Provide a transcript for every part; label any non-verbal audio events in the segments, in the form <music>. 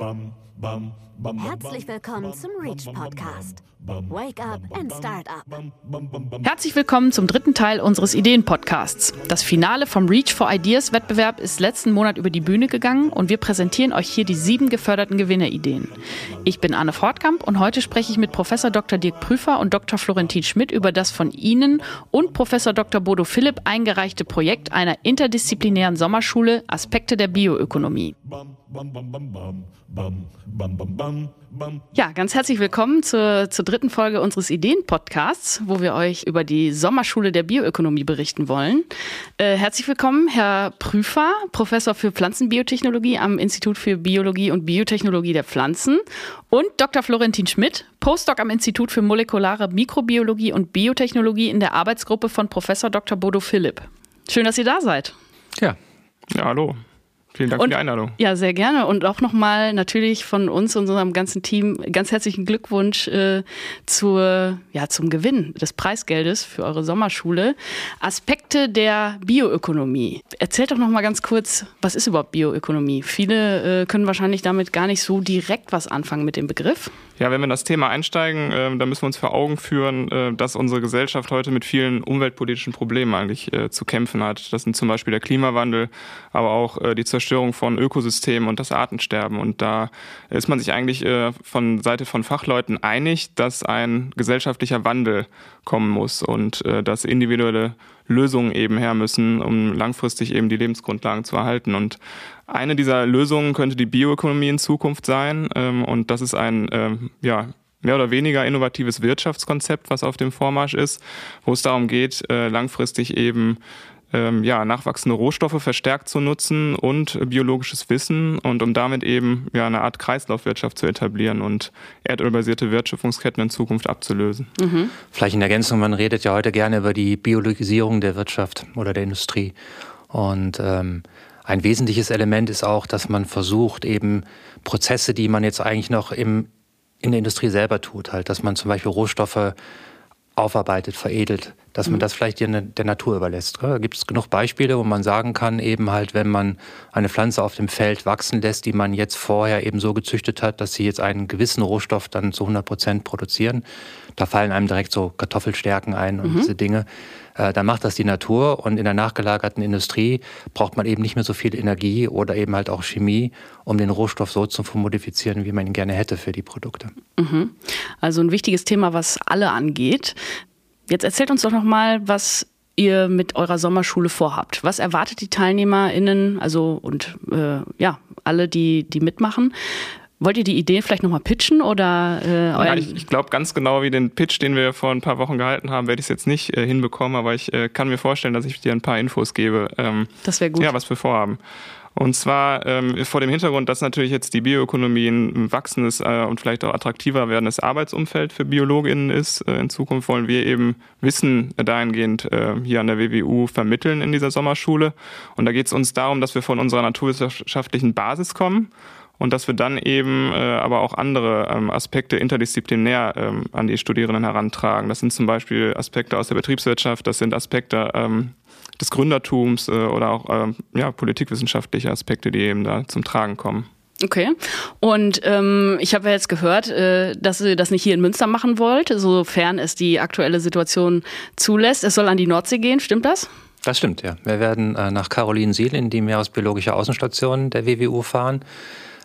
Herzlich willkommen zum Reach Podcast. Wake up and start up. Herzlich willkommen zum dritten Teil unseres Ideen-Podcasts. Das Finale vom Reach for Ideas Wettbewerb ist letzten Monat über die Bühne gegangen und wir präsentieren euch hier die sieben geförderten Gewinnerideen. Ich bin Anne Fortkamp und heute spreche ich mit Professor Dr. Dirk Prüfer und Dr. Florentin Schmidt über das von Ihnen und Professor Dr. Bodo Philipp eingereichte Projekt einer interdisziplinären Sommerschule Aspekte der Bioökonomie. Ja, ganz herzlich willkommen zur, zur dritten Folge unseres Ideen-Podcasts, wo wir euch über die Sommerschule der Bioökonomie berichten wollen. Äh, herzlich willkommen, Herr Prüfer, Professor für Pflanzenbiotechnologie am Institut für Biologie und Biotechnologie der Pflanzen und Dr. Florentin Schmidt, Postdoc am Institut für molekulare Mikrobiologie und Biotechnologie in der Arbeitsgruppe von Professor Dr. Bodo Philipp. Schön, dass ihr da seid. Ja, ja hallo. Vielen Dank und, für die Einladung. Ja, sehr gerne. Und auch nochmal natürlich von uns und unserem ganzen Team ganz herzlichen Glückwunsch äh, zur, ja, zum Gewinn des Preisgeldes für eure Sommerschule. Aspekte der Bioökonomie. Erzählt doch nochmal ganz kurz, was ist überhaupt Bioökonomie? Viele äh, können wahrscheinlich damit gar nicht so direkt was anfangen mit dem Begriff. Ja, wenn wir in das Thema einsteigen, äh, dann müssen wir uns vor Augen führen, äh, dass unsere Gesellschaft heute mit vielen umweltpolitischen Problemen eigentlich äh, zu kämpfen hat. Das sind zum Beispiel der Klimawandel, aber auch äh, die Zerstörung von Ökosystemen und das Artensterben. Und da ist man sich eigentlich äh, von Seite von Fachleuten einig, dass ein gesellschaftlicher Wandel kommen muss und äh, dass individuelle Lösungen eben her müssen, um langfristig eben die Lebensgrundlagen zu erhalten. Und eine dieser Lösungen könnte die Bioökonomie in Zukunft sein. Ähm, und das ist ein, ähm, ja, mehr oder weniger innovatives Wirtschaftskonzept, was auf dem Vormarsch ist, wo es darum geht, äh, langfristig eben ähm, ja, nachwachsende Rohstoffe verstärkt zu nutzen und biologisches Wissen und um damit eben ja, eine Art Kreislaufwirtschaft zu etablieren und erdölbasierte Wertschöpfungsketten in Zukunft abzulösen. Mhm. Vielleicht in Ergänzung, man redet ja heute gerne über die Biologisierung der Wirtschaft oder der Industrie. Und ähm, ein wesentliches Element ist auch, dass man versucht, eben Prozesse, die man jetzt eigentlich noch im, in der Industrie selber tut, halt, dass man zum Beispiel Rohstoffe aufarbeitet, veredelt, dass man mhm. das vielleicht der, der Natur überlässt. Da gibt es genug Beispiele, wo man sagen kann, eben halt, wenn man eine Pflanze auf dem Feld wachsen lässt, die man jetzt vorher eben so gezüchtet hat, dass sie jetzt einen gewissen Rohstoff dann zu 100 Prozent produzieren, da fallen einem direkt so Kartoffelstärken ein und mhm. diese Dinge. Äh, dann macht das die Natur und in der nachgelagerten Industrie braucht man eben nicht mehr so viel Energie oder eben halt auch Chemie, um den Rohstoff so zu modifizieren, wie man ihn gerne hätte für die Produkte. Mhm. Also ein wichtiges Thema, was alle angeht. Jetzt erzählt uns doch noch mal, was ihr mit eurer Sommerschule vorhabt. Was erwartet die TeilnehmerInnen, also und äh, ja, alle, die, die mitmachen? Wollt ihr die Idee vielleicht nochmal pitchen oder äh, ja, Ich, ich glaube ganz genau wie den Pitch, den wir vor ein paar Wochen gehalten haben, werde ich es jetzt nicht äh, hinbekommen, aber ich äh, kann mir vorstellen, dass ich dir ein paar Infos gebe. Ähm, das wäre gut. Ja, was wir vorhaben. Und zwar ähm, vor dem Hintergrund, dass natürlich jetzt die Bioökonomie ein wachsendes äh, und vielleicht auch attraktiver werdendes Arbeitsumfeld für BiologInnen ist. Äh, in Zukunft wollen wir eben Wissen dahingehend äh, hier an der WWU vermitteln in dieser Sommerschule. Und da geht es uns darum, dass wir von unserer naturwissenschaftlichen Basis kommen und dass wir dann eben äh, aber auch andere ähm, Aspekte interdisziplinär ähm, an die Studierenden herantragen. Das sind zum Beispiel Aspekte aus der Betriebswirtschaft, das sind Aspekte ähm, des Gründertums äh, oder auch ähm, ja, politikwissenschaftliche Aspekte, die eben da zum Tragen kommen. Okay. Und ähm, ich habe ja jetzt gehört, äh, dass ihr das nicht hier in Münster machen wollt, sofern es die aktuelle Situation zulässt. Es soll an die Nordsee gehen, stimmt das? Das stimmt, ja. Wir werden äh, nach Carolinensiel in die Meeresbiologische Außenstation der WWU fahren.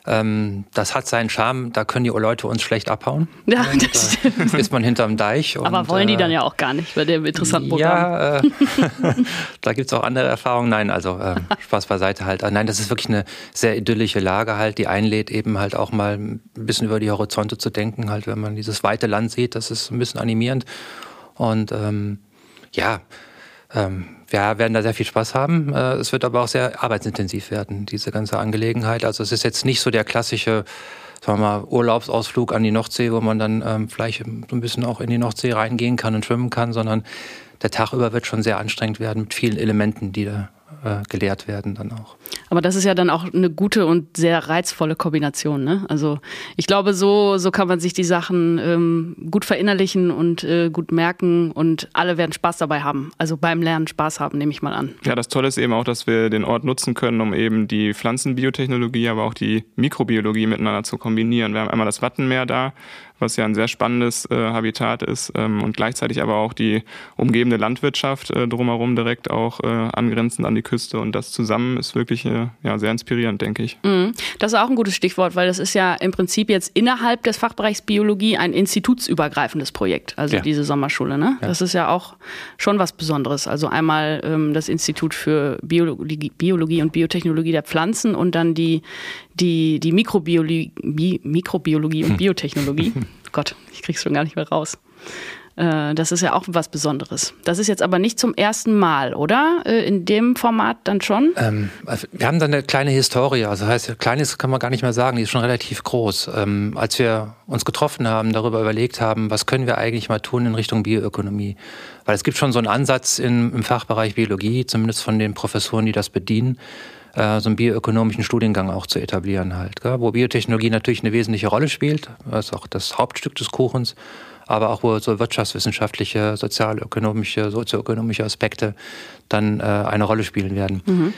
Ähm, das hat seinen Charme, da können die Leute uns schlecht abhauen. Ja, das stimmt. ist man hinterm Deich. Und, Aber wollen die dann äh, ja auch gar nicht bei dem interessanten Programm. Ja, äh, <laughs> da gibt es auch andere Erfahrungen. Nein, also äh, Spaß beiseite halt. Nein, das ist wirklich eine sehr idyllische Lage halt, die einlädt eben halt auch mal ein bisschen über die Horizonte zu denken, halt, wenn man dieses weite Land sieht, das ist ein bisschen animierend. Und ähm, ja, ähm, wir werden da sehr viel Spaß haben. Äh, es wird aber auch sehr arbeitsintensiv werden, diese ganze Angelegenheit. Also es ist jetzt nicht so der klassische sagen wir mal, Urlaubsausflug an die Nordsee, wo man dann ähm, vielleicht so ein bisschen auch in die Nordsee reingehen kann und schwimmen kann, sondern der Tag über wird schon sehr anstrengend werden mit vielen Elementen, die da äh, gelehrt werden dann auch. Aber das ist ja dann auch eine gute und sehr reizvolle Kombination. Ne? Also ich glaube, so, so kann man sich die Sachen ähm, gut verinnerlichen und äh, gut merken und alle werden Spaß dabei haben. Also beim Lernen Spaß haben, nehme ich mal an. Ja, das Tolle ist eben auch, dass wir den Ort nutzen können, um eben die Pflanzenbiotechnologie, aber auch die Mikrobiologie miteinander zu kombinieren. Wir haben einmal das Wattenmeer da, was ja ein sehr spannendes äh, Habitat ist ähm, und gleichzeitig aber auch die umgebende Landwirtschaft äh, drumherum direkt auch äh, angrenzend an die Küste und das zusammen ist wirklich äh, ja, sehr inspirierend, denke ich. Mhm. Das ist auch ein gutes Stichwort, weil das ist ja im Prinzip jetzt innerhalb des Fachbereichs Biologie ein institutsübergreifendes Projekt, also ja. diese Sommerschule. Ne? Ja. Das ist ja auch schon was Besonderes. Also einmal ähm, das Institut für Biologie, Biologie und Biotechnologie der Pflanzen und dann die die, die Mikrobiologie, Mikrobiologie und hm. Biotechnologie. <laughs> Gott, ich krieg's schon gar nicht mehr raus. Äh, das ist ja auch was Besonderes. Das ist jetzt aber nicht zum ersten Mal, oder? Äh, in dem Format dann schon? Ähm, also wir haben da eine kleine Historie. Also heißt, kleines kann man gar nicht mehr sagen, die ist schon relativ groß. Ähm, als wir uns getroffen haben, darüber überlegt haben, was können wir eigentlich mal tun in Richtung Bioökonomie. Weil es gibt schon so einen Ansatz im, im Fachbereich Biologie, zumindest von den Professoren, die das bedienen äh, so einen bioökonomischen Studiengang auch zu etablieren halt, gell? wo Biotechnologie natürlich eine wesentliche Rolle spielt, das ist auch das Hauptstück des Kuchens, aber auch wo so wirtschaftswissenschaftliche, sozialökonomische, sozioökonomische Aspekte dann äh, eine Rolle spielen werden. Mhm.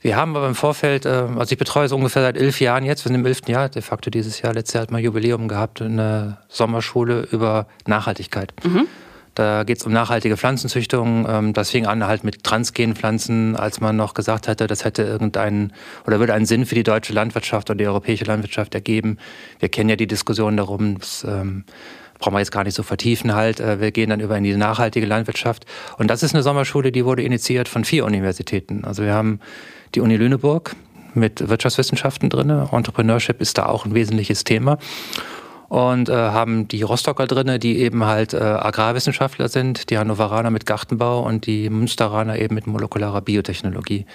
Wir haben aber im Vorfeld, äh, also ich betreue es ungefähr seit elf Jahren jetzt, wir sind im elften Jahr, de facto dieses Jahr, letztes Jahr hat man Jubiläum gehabt, eine Sommerschule über Nachhaltigkeit. Mhm. Da geht es um nachhaltige Pflanzenzüchtung. Ähm, das fing an halt mit Transgenpflanzen, als man noch gesagt hatte, das hätte irgendeinen oder würde einen Sinn für die deutsche Landwirtschaft oder die europäische Landwirtschaft ergeben. Wir kennen ja die Diskussion darum, das ähm, brauchen wir jetzt gar nicht so vertiefen halt. Äh, wir gehen dann über in die nachhaltige Landwirtschaft. Und das ist eine Sommerschule, die wurde initiiert von vier Universitäten. Also wir haben die Uni Lüneburg mit Wirtschaftswissenschaften drin. Entrepreneurship ist da auch ein wesentliches Thema und äh, haben die Rostocker drinne, die eben halt äh, Agrarwissenschaftler sind, die Hannoveraner mit Gartenbau und die Münsteraner eben mit molekularer Biotechnologie.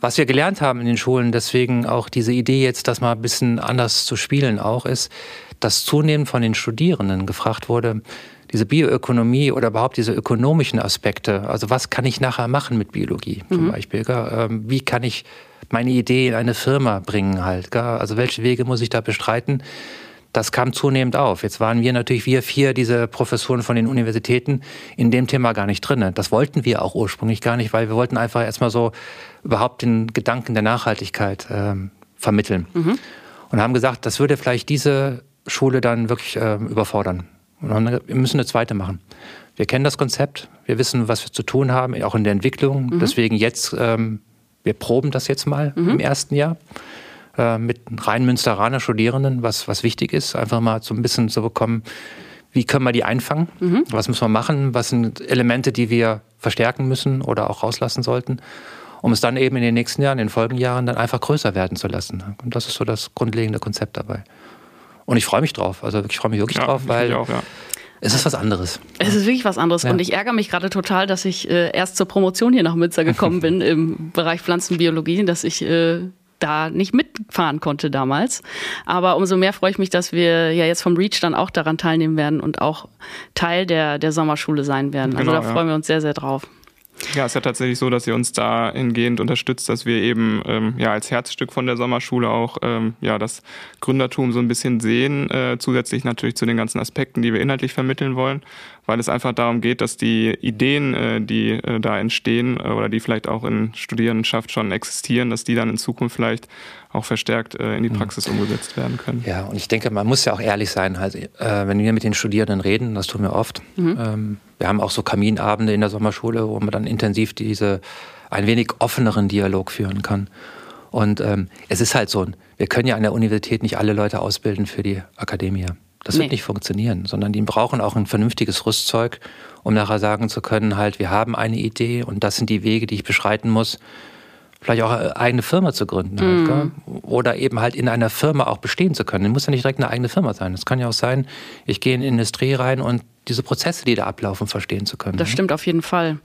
Was wir gelernt haben in den Schulen, deswegen auch diese Idee jetzt, das mal ein bisschen anders zu spielen auch, ist, dass zunehmend von den Studierenden gefragt wurde, diese Bioökonomie oder überhaupt diese ökonomischen Aspekte, also was kann ich nachher machen mit Biologie zum mhm. Beispiel, ähm, wie kann ich meine Idee in eine Firma bringen halt, also welche Wege muss ich da bestreiten, das kam zunehmend auf. Jetzt waren wir natürlich, wir vier, diese Professoren von den Universitäten, in dem Thema gar nicht drin. Das wollten wir auch ursprünglich gar nicht, weil wir wollten einfach erstmal so überhaupt den Gedanken der Nachhaltigkeit äh, vermitteln. Mhm. Und haben gesagt, das würde vielleicht diese Schule dann wirklich äh, überfordern. Und haben, wir müssen eine zweite machen. Wir kennen das Konzept, wir wissen, was wir zu tun haben, auch in der Entwicklung. Mhm. Deswegen jetzt, ähm, wir proben das jetzt mal mhm. im ersten Jahr äh, mit rein Münsteraner Studierenden, was, was wichtig ist, einfach mal so ein bisschen zu bekommen, wie können wir die einfangen, mhm. was müssen wir machen, was sind Elemente, die wir verstärken müssen oder auch rauslassen sollten, um es dann eben in den nächsten Jahren, in den Folgenjahren dann einfach größer werden zu lassen. Und das ist so das grundlegende Konzept dabei. Und ich freue mich drauf, also ich freue mich wirklich ja, drauf, weil auch, ja. Es ist was anderes. Es ist wirklich was anderes. Ja. Und ich ärgere mich gerade total, dass ich äh, erst zur Promotion hier nach Münster gekommen <laughs> bin im Bereich Pflanzenbiologie, dass ich äh, da nicht mitfahren konnte damals. Aber umso mehr freue ich mich, dass wir ja jetzt vom Reach dann auch daran teilnehmen werden und auch Teil der, der Sommerschule sein werden. Also genau, da freuen ja. wir uns sehr, sehr drauf. Ja, es ist ja tatsächlich so, dass ihr uns dahingehend unterstützt, dass wir eben ähm, ja als Herzstück von der Sommerschule auch ähm, ja das Gründertum so ein bisschen sehen, äh, zusätzlich natürlich zu den ganzen Aspekten, die wir inhaltlich vermitteln wollen, weil es einfach darum geht, dass die Ideen, äh, die äh, da entstehen äh, oder die vielleicht auch in Studierendenschaft schon existieren, dass die dann in Zukunft vielleicht auch verstärkt äh, in die mhm. Praxis umgesetzt werden können. Ja, und ich denke, man muss ja auch ehrlich sein, halt, äh, wenn wir mit den Studierenden reden, das tun wir oft. Mhm. Ähm, wir haben auch so Kaminabende in der Sommerschule, wo man dann intensiv diese ein wenig offeneren Dialog führen kann. Und ähm, es ist halt so, wir können ja an der Universität nicht alle Leute ausbilden für die Akademie. Das nee. wird nicht funktionieren, sondern die brauchen auch ein vernünftiges Rüstzeug, um nachher sagen zu können, halt, wir haben eine Idee und das sind die Wege, die ich beschreiten muss, vielleicht auch eine eigene Firma zu gründen. Halt, mm. Oder eben halt in einer Firma auch bestehen zu können. Es muss ja nicht direkt eine eigene Firma sein. Es kann ja auch sein, ich gehe in die Industrie rein und diese Prozesse, die da ablaufen, verstehen zu können. Das ne? stimmt auf jeden Fall.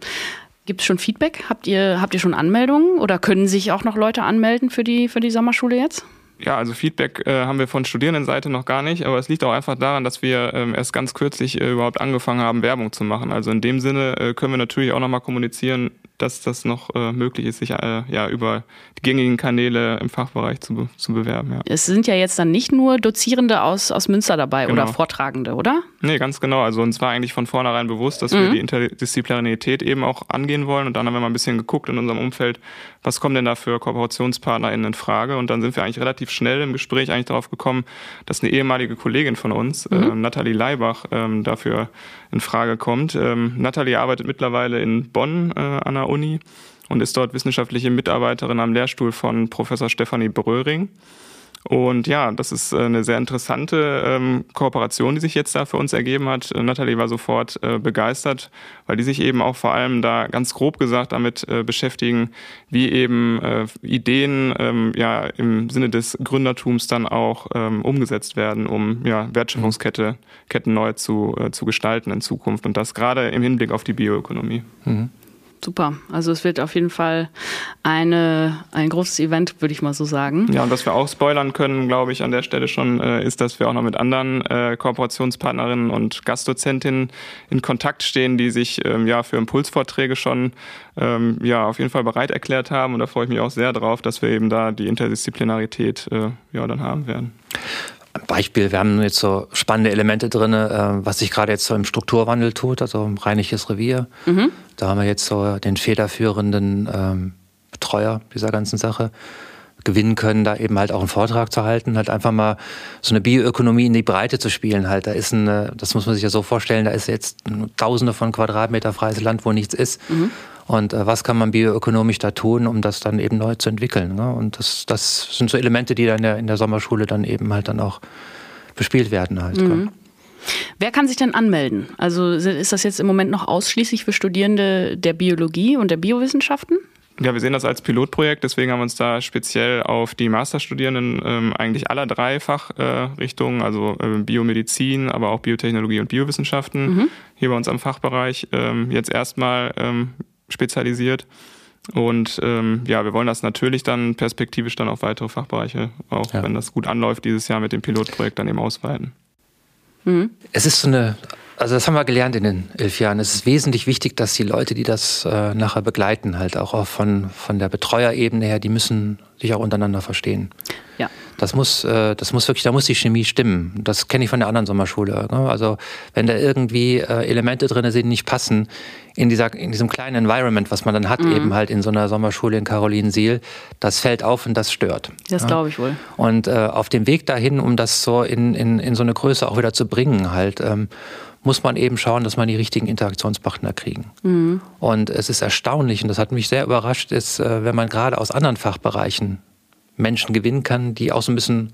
Gibt es schon Feedback? Habt ihr, habt ihr schon Anmeldungen oder können sich auch noch Leute anmelden für die, für die Sommerschule jetzt? Ja, also Feedback äh, haben wir von Studierendenseite noch gar nicht, aber es liegt auch einfach daran, dass wir ähm, erst ganz kürzlich äh, überhaupt angefangen haben, Werbung zu machen. Also in dem Sinne äh, können wir natürlich auch nochmal kommunizieren, dass das noch äh, möglich ist, sich äh, ja über die gängigen Kanäle im Fachbereich zu, zu bewerben. Ja. Es sind ja jetzt dann nicht nur Dozierende aus, aus Münster dabei genau. oder Vortragende, oder? Nee, ganz genau. Also uns war eigentlich von vornherein bewusst, dass mhm. wir die Interdisziplinarität eben auch angehen wollen. Und dann haben wir mal ein bisschen geguckt in unserem Umfeld, was kommen denn da für KooperationspartnerInnen in Frage? Und dann sind wir eigentlich relativ schnell im Gespräch eigentlich darauf gekommen, dass eine ehemalige Kollegin von uns, mhm. äh, Nathalie Leibach, ähm, dafür in Frage kommt. Ähm, Nathalie arbeitet mittlerweile in Bonn äh, an der Uni und ist dort wissenschaftliche Mitarbeiterin am Lehrstuhl von Professor Stefanie Bröhring. Und ja, das ist äh, eine sehr interessante ähm, Kooperation, die sich jetzt da für uns ergeben hat. Äh, Nathalie war sofort äh, begeistert, weil die sich eben auch vor allem da ganz grob gesagt damit äh, beschäftigen, wie eben äh, Ideen ähm, ja im Sinne des Gründertums dann auch ähm, umgesetzt werden, um ja Wertschöpfungskette Ketten neu zu, äh, zu gestalten in Zukunft und das gerade im Hinblick auf die Bioökonomie. Mhm super. Also es wird auf jeden Fall eine, ein großes Event, würde ich mal so sagen. Ja, und was wir auch spoilern können, glaube ich, an der Stelle schon, äh, ist, dass wir auch noch mit anderen äh, Kooperationspartnerinnen und Gastdozentinnen in Kontakt stehen, die sich ähm, ja für Impulsvorträge schon ähm, ja auf jeden Fall bereit erklärt haben. Und da freue ich mich auch sehr drauf, dass wir eben da die Interdisziplinarität äh, ja dann haben werden. Beispiel, wir haben jetzt so spannende Elemente drin, äh, was sich gerade jetzt so im Strukturwandel tut, also im reinliches Revier. Mhm. Da haben wir jetzt so den federführenden ähm, Betreuer dieser ganzen Sache gewinnen können, da eben halt auch einen Vortrag zu halten, halt einfach mal so eine Bioökonomie in die Breite zu spielen. Halt, da ist ein, das muss man sich ja so vorstellen, da ist jetzt Tausende von Quadratmeter freies Land, wo nichts ist. Mhm. Und äh, was kann man bioökonomisch da tun, um das dann eben neu zu entwickeln? Ne? Und das, das sind so Elemente, die dann in der, in der Sommerschule dann eben halt dann auch bespielt werden halt. Mhm. Wer kann sich denn anmelden? Also ist das jetzt im Moment noch ausschließlich für Studierende der Biologie und der Biowissenschaften? Ja, wir sehen das als Pilotprojekt, deswegen haben wir uns da speziell auf die Masterstudierenden ähm, eigentlich aller drei Fachrichtungen, äh, also äh, Biomedizin, aber auch Biotechnologie und Biowissenschaften, mhm. hier bei uns am Fachbereich ähm, jetzt erstmal ähm, spezialisiert. Und ähm, ja, wir wollen das natürlich dann perspektivisch dann auf weitere Fachbereiche, auch ja. wenn das gut anläuft, dieses Jahr mit dem Pilotprojekt dann eben ausweiten. Mhm. Es ist so eine, also das haben wir gelernt in den elf Jahren. Es ist wesentlich wichtig, dass die Leute, die das äh, nachher begleiten, halt auch, auch von, von der Betreuerebene her, die müssen sich auch untereinander verstehen. Ja. Das muss, äh, das muss wirklich, da muss die Chemie stimmen. Das kenne ich von der anderen Sommerschule. Ne? Also wenn da irgendwie äh, Elemente drin sind, die nicht passen, in, dieser, in diesem kleinen Environment, was man dann hat, mhm. eben halt in so einer Sommerschule in Carolinensiel, das fällt auf und das stört. Das ja? glaube ich wohl. Und äh, auf dem Weg dahin, um das so in, in, in so eine Größe auch wieder zu bringen, halt, ähm, muss man eben schauen, dass man die richtigen Interaktionspartner kriegen. Mhm. Und es ist erstaunlich, und das hat mich sehr überrascht, ist, wenn man gerade aus anderen Fachbereichen Menschen gewinnen kann, die auch so ein bisschen,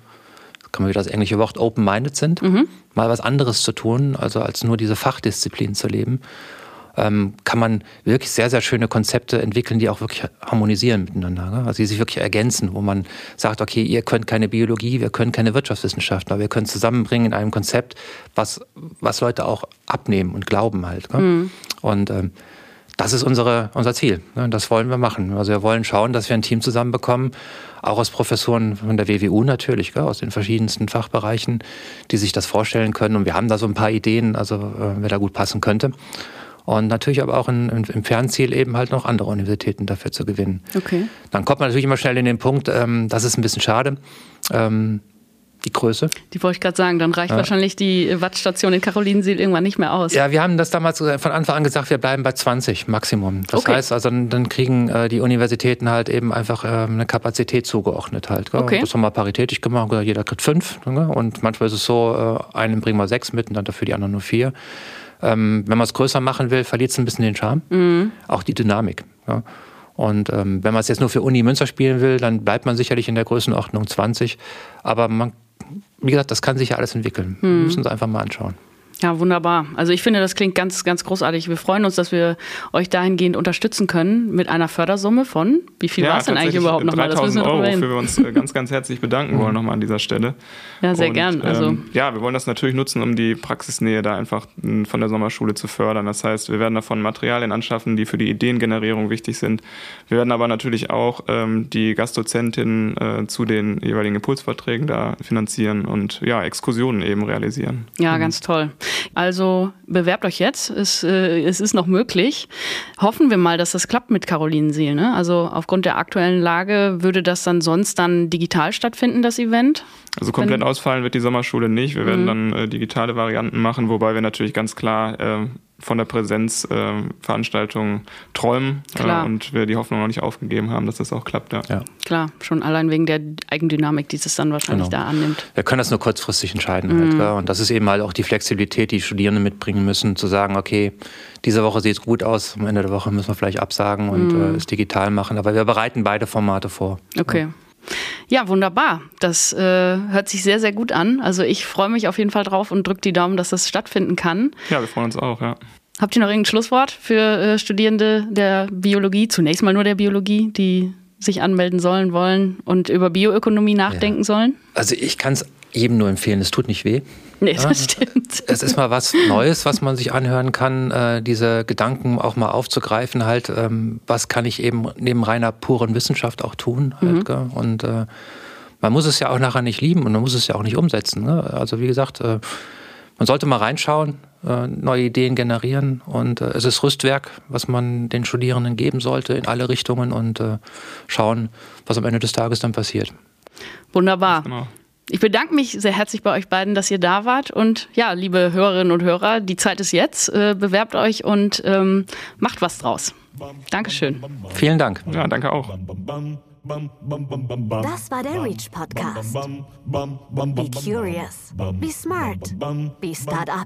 kann man wieder das englische Wort, open-minded sind, mhm. mal was anderes zu tun, also als nur diese Fachdisziplin zu leben, ähm, kann man wirklich sehr, sehr schöne Konzepte entwickeln, die auch wirklich harmonisieren miteinander. Ne? Also die sich wirklich ergänzen, wo man sagt, okay, ihr könnt keine Biologie, wir können keine Wirtschaftswissenschaften, aber wir können zusammenbringen in einem Konzept, was, was Leute auch abnehmen und glauben halt. Ne? Mhm. Und ähm, das ist unsere, unser Ziel. Ne? Das wollen wir machen. Also wir wollen schauen, dass wir ein Team zusammenbekommen, auch aus Professoren von der WWU natürlich, aus den verschiedensten Fachbereichen, die sich das vorstellen können. Und wir haben da so ein paar Ideen, also äh, wer da gut passen könnte. Und natürlich aber auch in, in, im Fernziel eben halt noch andere Universitäten dafür zu gewinnen. Okay. Dann kommt man natürlich immer schnell in den Punkt, ähm, das ist ein bisschen schade. Ähm, die Größe. Die wollte ich gerade sagen, dann reicht ja. wahrscheinlich die Wattstation in Karolinensiel irgendwann nicht mehr aus. Ja, wir haben das damals von Anfang an gesagt, wir bleiben bei 20 Maximum. Das okay. heißt, also dann kriegen äh, die Universitäten halt eben einfach äh, eine Kapazität zugeordnet halt. Gell? Okay. Das haben wir paritätisch gemacht, jeder kriegt fünf. Gell? Und manchmal ist es so, äh, einen bringen wir sechs mit und dann dafür die anderen nur vier. Ähm, wenn man es größer machen will, verliert es ein bisschen den Charme, mhm. auch die Dynamik. Ja? Und ähm, wenn man es jetzt nur für Uni Münster spielen will, dann bleibt man sicherlich in der Größenordnung 20. Aber man wie gesagt, das kann sich ja alles entwickeln. Hm. Wir müssen uns einfach mal anschauen. Ja, wunderbar. Also ich finde, das klingt ganz, ganz großartig. Wir freuen uns, dass wir euch dahingehend unterstützen können mit einer Fördersumme von, wie viel ja, war es denn eigentlich überhaupt nochmal? Das müssen wir Euro, wofür wir uns äh, ganz, ganz herzlich bedanken wollen nochmal an dieser Stelle. Ja, sehr Und, gern. Also ähm, ja, wir wollen das natürlich nutzen, um die Praxisnähe da einfach von der Sommerschule zu fördern. Das heißt, wir werden davon Materialien anschaffen, die für die Ideengenerierung wichtig sind. Wir werden aber natürlich auch ähm, die Gastdozentinnen äh, zu den jeweiligen Impulsverträgen da finanzieren und ja, Exkursionen eben realisieren. Ja, mhm. ganz toll. Also bewerbt euch jetzt. Es, äh, es ist noch möglich. Hoffen wir mal, dass das klappt mit Carolinensiel. Ne? Also aufgrund der aktuellen Lage würde das dann sonst dann digital stattfinden, das Event? Also komplett Wenn, ausfallen wird die Sommerschule nicht. Wir werden mhm. dann äh, digitale Varianten machen, wobei wir natürlich ganz klar äh, von der Präsenzveranstaltung äh, träumen äh, und wir die Hoffnung noch nicht aufgegeben haben, dass das auch klappt. Ja. ja. Klar, schon allein wegen der Eigendynamik, die es dann wahrscheinlich genau. da annimmt. Wir können das nur kurzfristig entscheiden. Halt, mhm. Halt, und das ist eben halt auch die Flexibilität, die Studierende mitbringen müssen, zu sagen, okay, diese Woche sieht es gut aus, am Ende der Woche müssen wir vielleicht absagen und mhm. äh, es digital machen. Aber wir bereiten beide Formate vor. Okay. Ja. Ja, wunderbar. Das äh, hört sich sehr, sehr gut an. Also ich freue mich auf jeden Fall drauf und drücke die Daumen, dass das stattfinden kann. Ja, wir freuen uns auch, ja. Habt ihr noch irgendein Schlusswort für äh, Studierende der Biologie? Zunächst mal nur der Biologie, die sich anmelden sollen, wollen und über Bioökonomie nachdenken ja. sollen? Also ich kann es jedem nur empfehlen, es tut nicht weh. Nee, das ja, stimmt. Es ist mal was Neues, was man sich anhören kann, äh, diese Gedanken auch mal aufzugreifen, halt, ähm, was kann ich eben neben reiner puren Wissenschaft auch tun. Halt, mhm. Und äh, man muss es ja auch nachher nicht lieben und man muss es ja auch nicht umsetzen. Ne? Also wie gesagt, äh, man sollte mal reinschauen, äh, neue Ideen generieren und äh, es ist Rüstwerk, was man den Studierenden geben sollte in alle Richtungen und äh, schauen, was am Ende des Tages dann passiert. Wunderbar. Genau. Ich bedanke mich sehr herzlich bei euch beiden, dass ihr da wart. Und ja, liebe Hörerinnen und Hörer, die Zeit ist jetzt. Äh, bewerbt euch und ähm, macht was draus. Dankeschön. Vielen Dank. Ja, danke auch. Das war der Reach Podcast. Be curious, be smart, be startup.